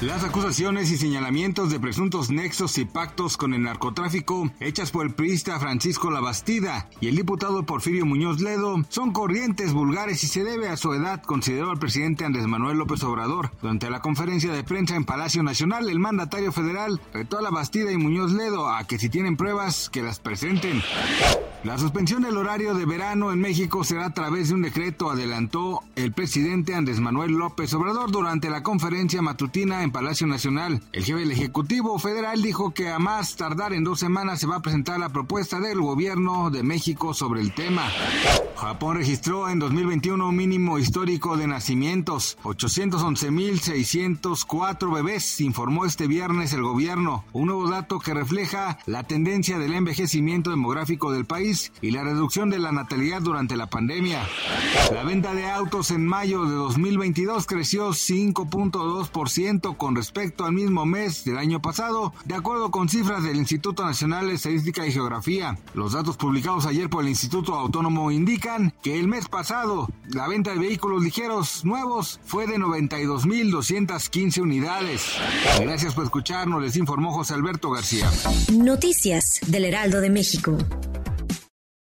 Las acusaciones y señalamientos de presuntos nexos y pactos con el narcotráfico hechas por el priista Francisco Labastida y el diputado Porfirio Muñoz Ledo son corrientes vulgares y se debe a su edad, consideró el presidente Andrés Manuel López Obrador. Durante la conferencia de prensa en Palacio Nacional, el mandatario federal retó a Labastida y Muñoz Ledo a que si tienen pruebas, que las presenten. La suspensión del horario de verano en México será a través de un decreto, adelantó el presidente Andrés Manuel López Obrador durante la conferencia matutina en Palacio Nacional. El jefe del Ejecutivo Federal dijo que a más tardar en dos semanas se va a presentar la propuesta del gobierno de México sobre el tema. Japón registró en 2021 un mínimo histórico de nacimientos, 811.604 bebés, informó este viernes el gobierno, un nuevo dato que refleja la tendencia del envejecimiento demográfico del país y la reducción de la natalidad durante la pandemia. La venta de autos en mayo de 2022 creció 5.2% con respecto al mismo mes del año pasado, de acuerdo con cifras del Instituto Nacional de Estadística y Geografía. Los datos publicados ayer por el Instituto Autónomo indican que el mes pasado la venta de vehículos ligeros nuevos fue de 92.215 unidades. Gracias por escucharnos, les informó José Alberto García. Noticias del Heraldo de México.